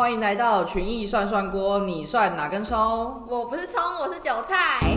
欢迎来到群艺涮涮锅，你涮哪根葱？我不是葱，我是韭菜。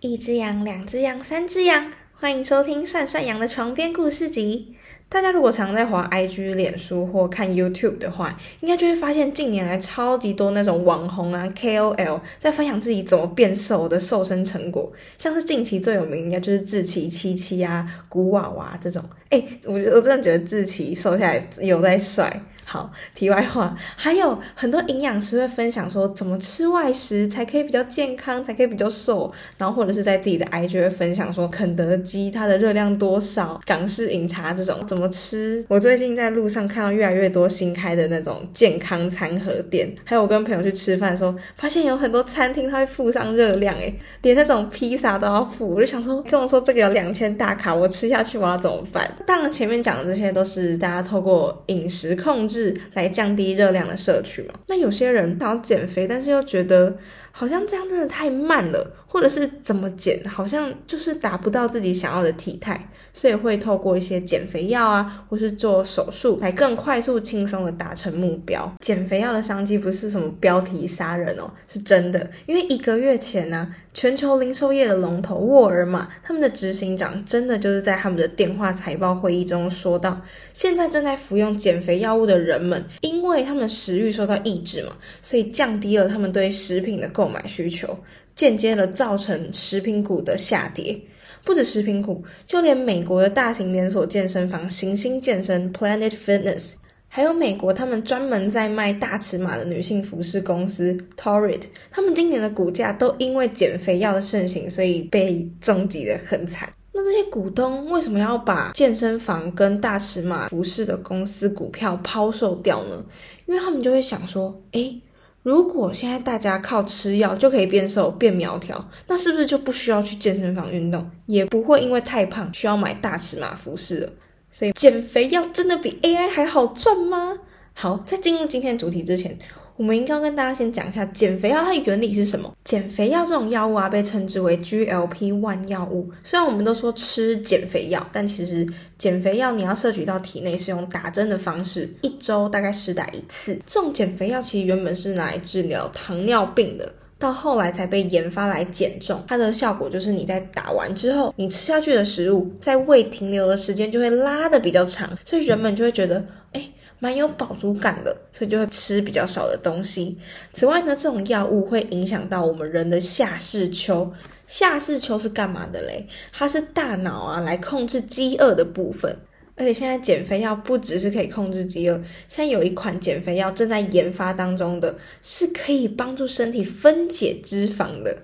一只羊，两只羊，三只羊，欢迎收听涮涮羊的床边故事集。大家如果常在滑 IG、脸书或看 YouTube 的话，应该就会发现近年来超级多那种网红啊、KOL 在分享自己怎么变瘦的瘦身成果，像是近期最有名应该就是志奇七七啊、古娃娃这种。哎，我我真的觉得志奇瘦下来有在帅。好，题外话，还有很多营养师会分享说怎么吃外食才可以比较健康，才可以比较瘦，然后或者是在自己的 IG 会分享说肯德基它的热量多少，港式饮茶这种怎么吃。我最近在路上看到越来越多新开的那种健康餐盒店，还有我跟朋友去吃饭的时候，发现有很多餐厅它会附上热量，诶，连那种披萨都要附。我就想说，跟我说这个有两千大卡，我吃下去我要怎么办？当然前面讲的这些都是大家透过饮食控制。是来降低热量的摄取嘛？那有些人想要减肥，但是又觉得好像这样真的太慢了，或者是怎么减，好像就是达不到自己想要的体态，所以会透过一些减肥药啊，或是做手术来更快速、轻松的达成目标。减肥药的商机不是什么标题杀人哦，是真的。因为一个月前呢，全球零售业的龙头沃尔玛，他们的执行长真的就是在他们的电话财报会议中说到，现在正在服用减肥药物的人们，因为他们食欲受到抑制嘛，所以降低了他们对食品的购买需求。间接的造成食品股的下跌，不止食品股，就连美国的大型连锁健身房行星健身 （Planet Fitness），还有美国他们专门在卖大尺码的女性服饰公司 Torrid，他们今年的股价都因为减肥药的盛行，所以被重击的很惨。那这些股东为什么要把健身房跟大尺码服饰的公司股票抛售掉呢？因为他们就会想说，诶。如果现在大家靠吃药就可以变瘦变苗条，那是不是就不需要去健身房运动，也不会因为太胖需要买大尺码服饰了？所以减肥药真的比 AI 还好赚吗？好，在进入今天主题之前。我们应该跟大家先讲一下减肥药它的原理是什么。减肥药这种药物啊，被称之为 GLP-1 药物。虽然我们都说吃减肥药，但其实减肥药你要摄取到体内是用打针的方式，一周大概施打一次。这种减肥药其实原本是拿来治疗糖尿病的，到后来才被研发来减重。它的效果就是你在打完之后，你吃下去的食物在胃停留的时间就会拉的比较长，所以人们就会觉得，哎。蛮有饱足感的，所以就会吃比较少的东西。此外呢，这种药物会影响到我们人的下视丘。下视丘是干嘛的嘞？它是大脑啊来控制饥饿的部分。而且现在减肥药不只是可以控制饥饿，现在有一款减肥药正在研发当中的，是可以帮助身体分解脂肪的。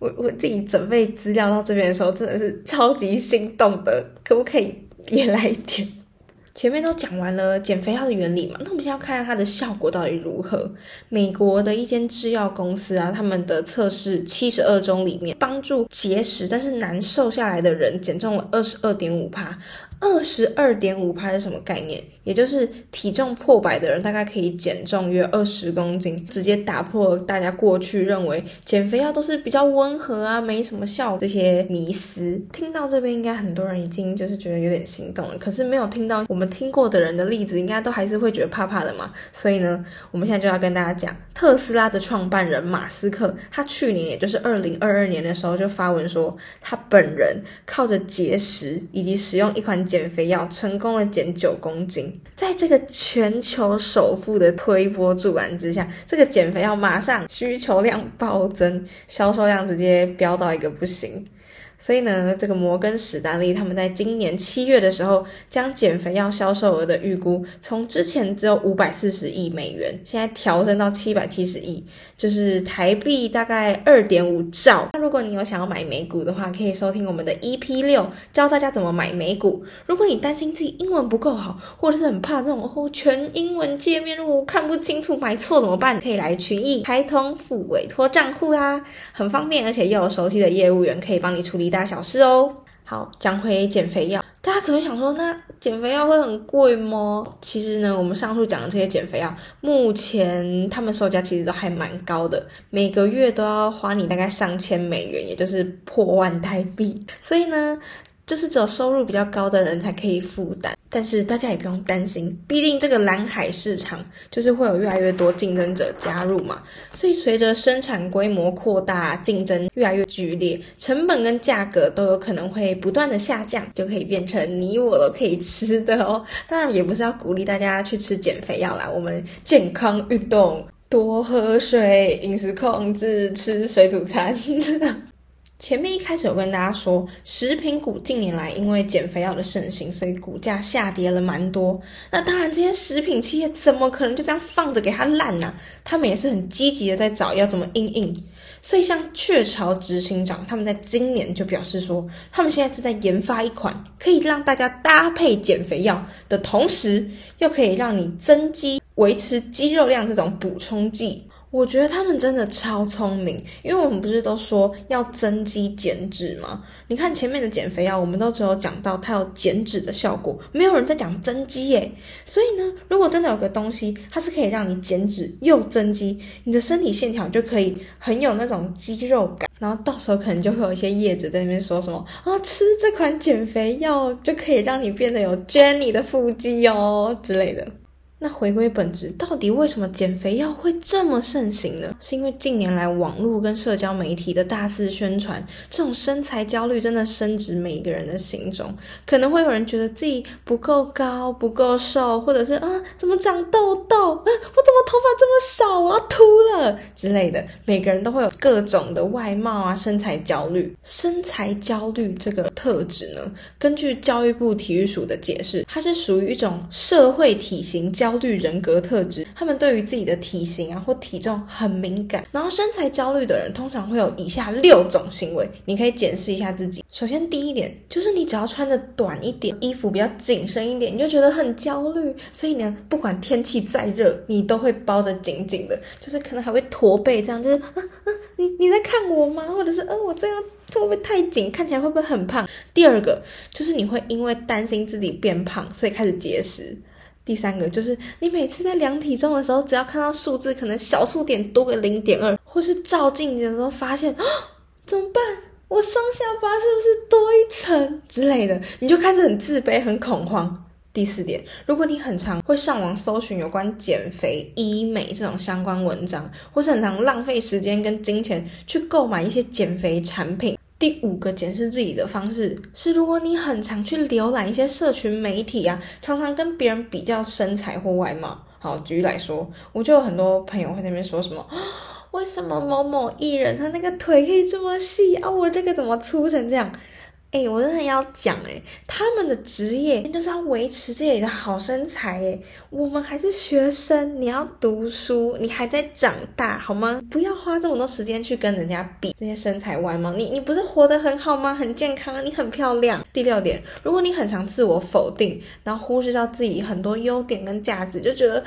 我我自己准备资料到这边的时候，真的是超级心动的。可不可以也来一点？前面都讲完了减肥药的原理嘛，那我们先要看看它的效果到底如何。美国的一间制药公司啊，他们的测试七十二周里面，帮助节食但是难瘦下来的人减重了二十二点五帕。二十二点五拍是什么概念？也就是体重破百的人大概可以减重约二十公斤，直接打破大家过去认为减肥药都是比较温和啊，没什么效这些迷思。听到这边，应该很多人已经就是觉得有点心动了。可是没有听到我们听过的人的例子，应该都还是会觉得怕怕的嘛。所以呢，我们现在就要跟大家讲，特斯拉的创办人马斯克，他去年也就是二零二二年的时候就发文说，他本人靠着节食以及使用一款。减肥药成功的减九公斤，在这个全球首富的推波助澜之下，这个减肥药马上需求量暴增，销售量直接飙到一个不行。所以呢，这个摩根史丹利他们在今年七月的时候，将减肥药销售额的预估从之前只有五百四十亿美元，现在调升到七百七十亿，就是台币大概二点五兆。那如果你有想要买美股的话，可以收听我们的 EP 六，教大家怎么买美股。如果你担心自己英文不够好，或者是很怕那种哦全英文界面，如果看不清楚买错怎么办？可以来群益开通副委托账户啊，很方便，而且又有熟悉的业务员可以帮你处理。一大小事哦。好，讲回减肥药，大家可能想说，那减肥药会很贵吗？其实呢，我们上述讲的这些减肥药，目前他们售价其实都还蛮高的，每个月都要花你大概上千美元，也就是破万台币。所以呢。这是只有收入比较高的人才可以负担。但是大家也不用担心，毕竟这个蓝海市场就是会有越来越多竞争者加入嘛。所以随着生产规模扩大，竞争越来越剧烈，成本跟价格都有可能会不断的下降，就可以变成你我都可以吃的哦。当然也不是要鼓励大家去吃减肥药啦，我们健康运动，多喝水，饮食控制，吃水煮餐。前面一开始有跟大家说，食品股近年来因为减肥药的盛行，所以股价下跌了蛮多。那当然，这些食品企业怎么可能就这样放着给它烂呢？他们也是很积极的在找要怎么应应。所以，像雀巢执行长他们在今年就表示说，他们现在正在研发一款可以让大家搭配减肥药的同时，又可以让你增肌、维持肌肉量这种补充剂。我觉得他们真的超聪明，因为我们不是都说要增肌减脂吗？你看前面的减肥药，我们都只有讲到它有减脂的效果，没有人在讲增肌耶。所以呢，如果真的有个东西，它是可以让你减脂又增肌，你的身体线条就可以很有那种肌肉感，然后到时候可能就会有一些叶子在那边说什么啊，吃这款减肥药就可以让你变得有 Jenny 的腹肌哦之类的。那回归本质，到底为什么减肥药会这么盛行呢？是因为近年来网络跟社交媒体的大肆宣传，这种身材焦虑真的深植每一个人的心中。可能会有人觉得自己不够高、不够瘦，或者是啊，怎么长痘痘？啊，我怎么头发这么少？我要秃了之类的。每个人都会有各种的外貌啊、身材焦虑。身材焦虑这个特质呢，根据教育部体育署的解释，它是属于一种社会体型焦。焦虑人格特质，他们对于自己的体型啊或体重很敏感。然后身材焦虑的人通常会有以下六种行为，你可以检视一下自己。首先，第一点就是你只要穿的短一点，衣服比较紧身一点，你就觉得很焦虑。所以呢，不管天气再热，你都会包得紧紧的，就是可能还会驼背，这样就是啊啊，你你在看我吗？或者是呃，我这样会不会太紧？看起来会不会很胖？第二个就是你会因为担心自己变胖，所以开始节食。第三个就是你每次在量体重的时候，只要看到数字可能小数点多个零点二，或是照镜子的时候发现啊怎么办？我双下巴是不是多一层之类的，你就开始很自卑、很恐慌。第四点，如果你很常会上网搜寻有关减肥、医美这种相关文章，或是很常浪费时间跟金钱去购买一些减肥产品。第五个检视自己的方式是，如果你很常去浏览一些社群媒体啊，常常跟别人比较身材或外貌。好，举例来说，我就有很多朋友会在那边说什么，为什么某某艺人他那个腿可以这么细啊，我这个怎么粗成这样？哎，我真的要讲哎，他们的职业就是要维持自己的好身材哎，我们还是学生，你要读书，你还在长大好吗？不要花这么多时间去跟人家比那些身材外貌，你你不是活得很好吗？很健康，你很漂亮。第六点，如果你很常自我否定，然后忽视到自己很多优点跟价值，就觉得。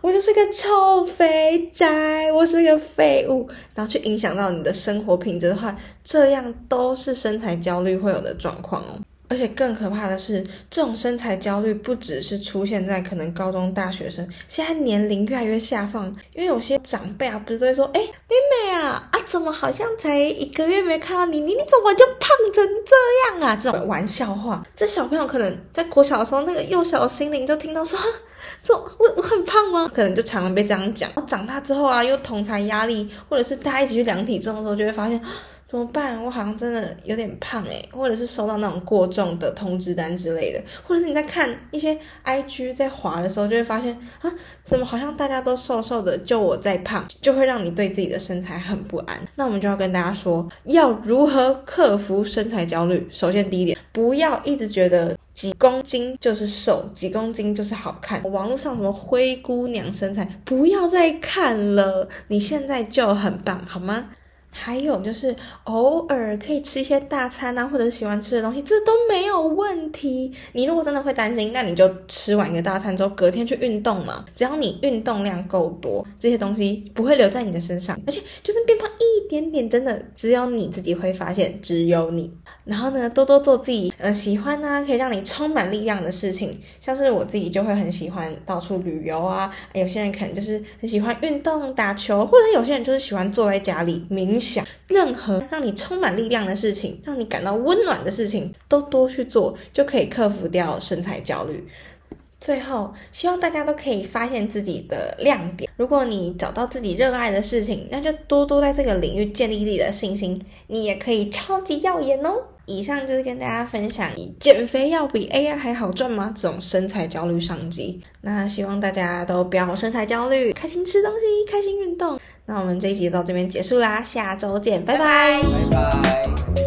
我就是个臭肥宅，我是个废物，然后去影响到你的生活品质的话，这样都是身材焦虑会有的状况哦。而且更可怕的是，这种身材焦虑不只是出现在可能高中大学生，现在年龄越来越下放，因为有些长辈啊，不是都会说，哎，妹妹啊，啊，怎么好像才一个月没看到你，你你怎么就胖成这样啊？这种玩笑话，这小朋友可能在国小的时候，那个幼小的心灵就听到说。这我我很胖吗？可能就常常被这样讲。长大之后啊，又同才压力，或者是大家一起去量体重的时候，就会发现 怎么办？我好像真的有点胖诶，或者是收到那种过重的通知单之类的，或者是你在看一些 IG 在滑的时候，就会发现啊，怎么好像大家都瘦瘦的，就我在胖，就会让你对自己的身材很不安。那我们就要跟大家说，要如何克服身材焦虑？首先第一点，不要一直觉得。几公斤就是瘦，几公斤就是好看。网络上什么灰姑娘身材，不要再看了，你现在就很棒，好吗？还有就是偶尔可以吃一些大餐啊，或者是喜欢吃的东西，这都没有问题。你如果真的会担心，那你就吃完一个大餐之后，隔天去运动嘛。只要你运动量够多，这些东西不会留在你的身上，而且就算变胖一点点，真的只有你自己会发现，只有你。然后呢，多多做自己呃喜欢啊，可以让你充满力量的事情。像是我自己就会很喜欢到处旅游啊，有些人可能就是很喜欢运动、打球，或者有些人就是喜欢坐在家里冥想。任何让你充满力量的事情，让你感到温暖的事情，都多去做，就可以克服掉身材焦虑。最后，希望大家都可以发现自己的亮点。如果你找到自己热爱的事情，那就多多在这个领域建立自己的信心，你也可以超级耀眼哦。以上就是跟大家分享，减肥要比 AI 还好赚吗？这种身材焦虑商机。那希望大家都不要身材焦虑，开心吃东西，开心运动。那我们这一集到这边结束啦，下周见，拜拜。拜拜。